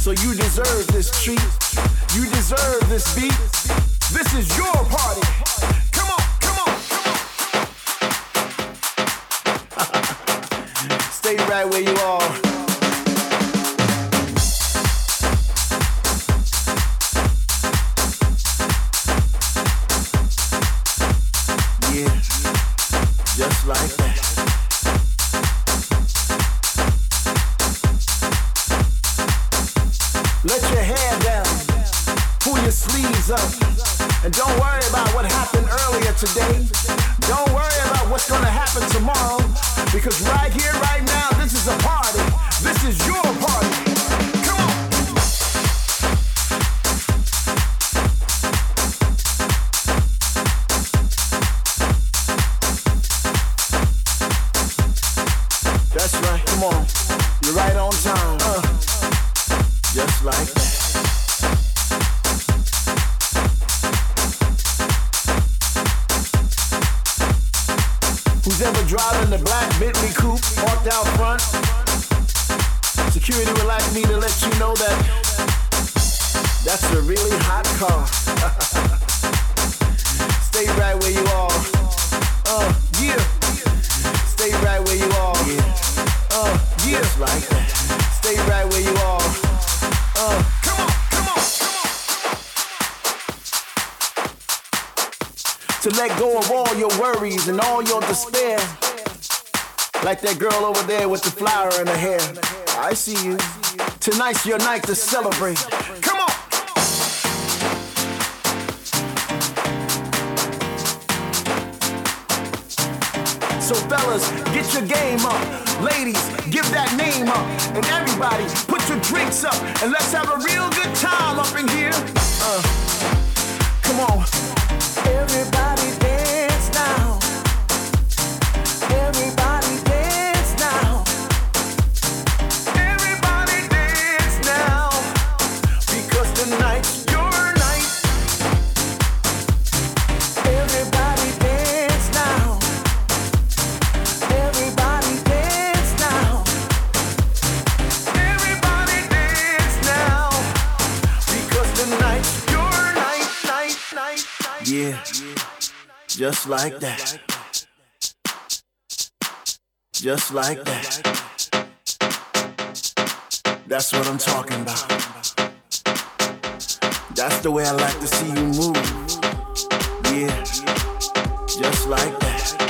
So you deserve this treat. You deserve this beat. This is your party. Come on, come on, come on. Stay right where you are. That's a really hot car. Stay right where you are. Uh, yeah. Stay right where you are. Yeah. Uh, yeah. Just like that. Stay right where you are. Uh, come on, come on, come on. To let go of all your worries and all your despair. Like that girl over there with the flower in her hair. I see you. Tonight's your night to celebrate. So fellas, get your game up. Ladies, give that name up. And everybody, put your drinks up. And let's have a real good time up in here. Uh, come on. Yeah, just like that. Just like that. That's what I'm talking about. That's the way I like to see you move. Yeah, just like that.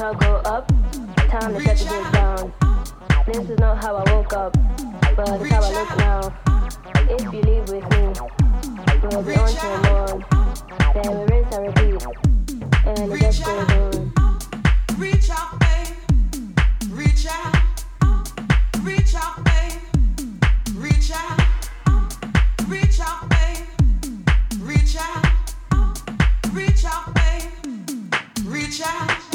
The go up. Time to shut the bitch down. This is not how I woke up, but it's how I look now. If you leave with me, we'll be on till morn. Then we rinse and repeat, and it just goes on. Reach out, babe. Reach out. Reach out, babe. Reach out. Reach out, babe. Reach out. Reach out, babe. Reach out.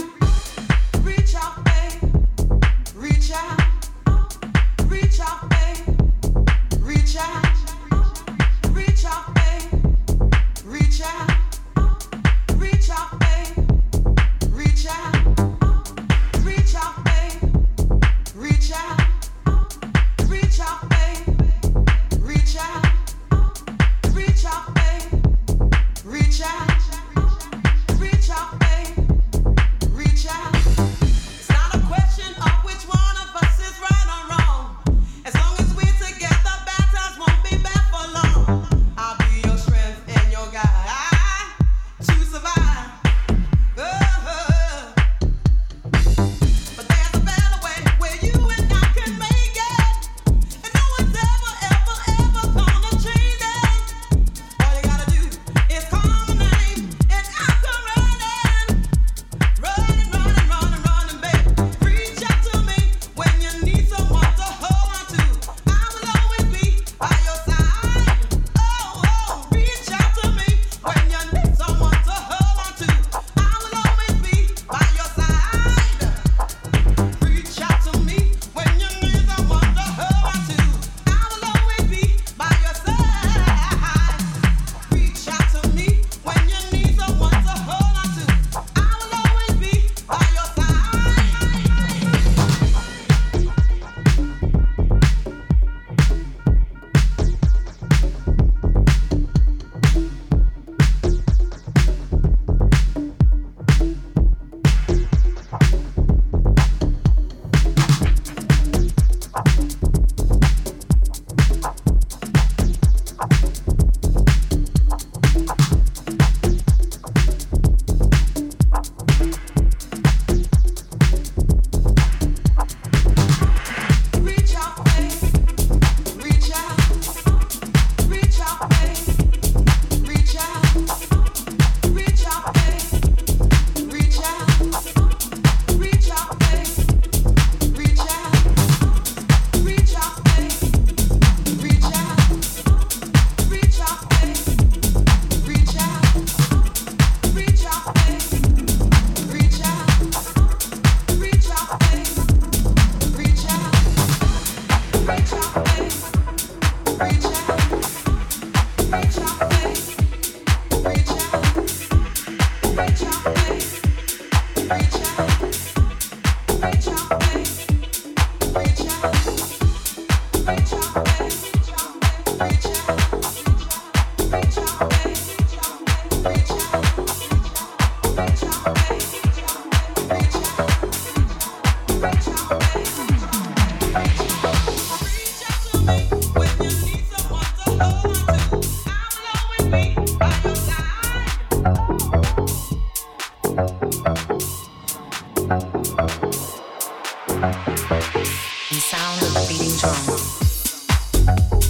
Reach up they reach out Reach out Bay Reach out. Reach out Bay Reach out, The sound of beating drum.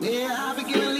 Yeah, I begin.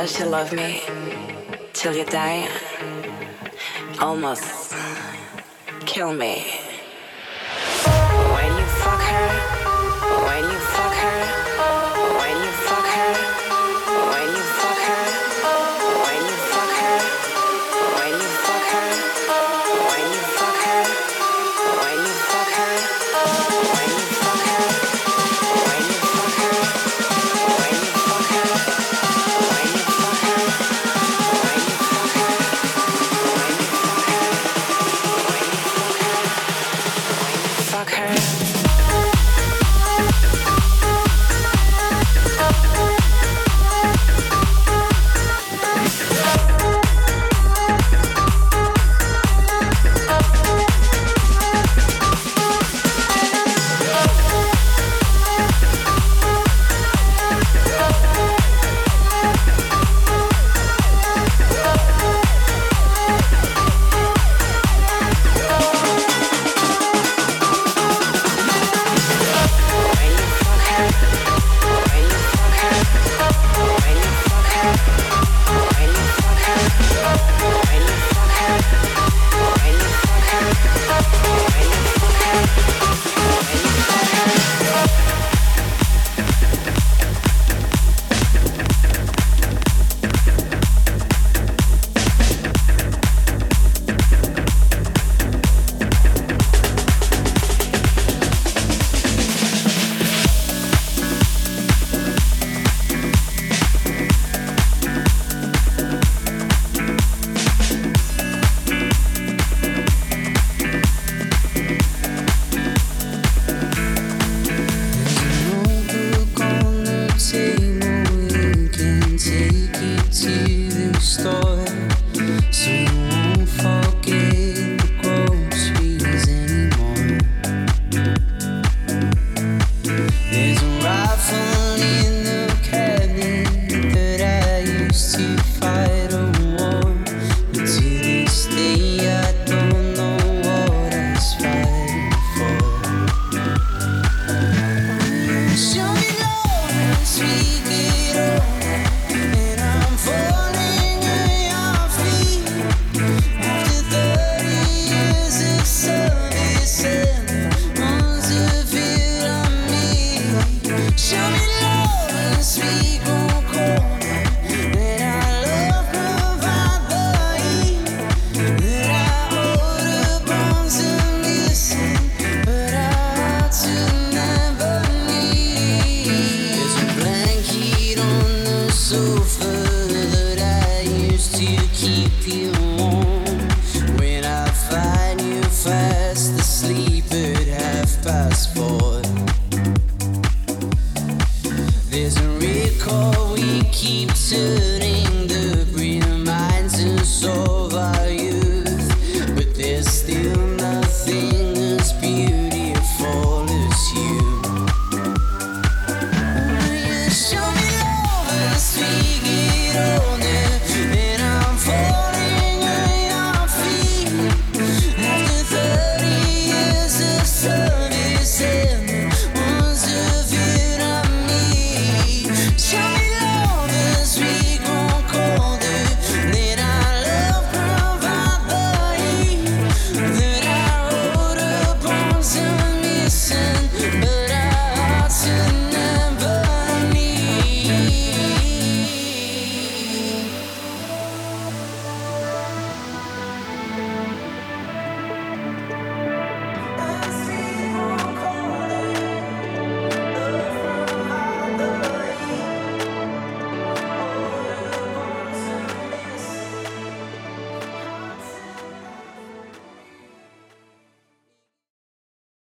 First you love me till you die. Almost kill me. Asleep at half past four.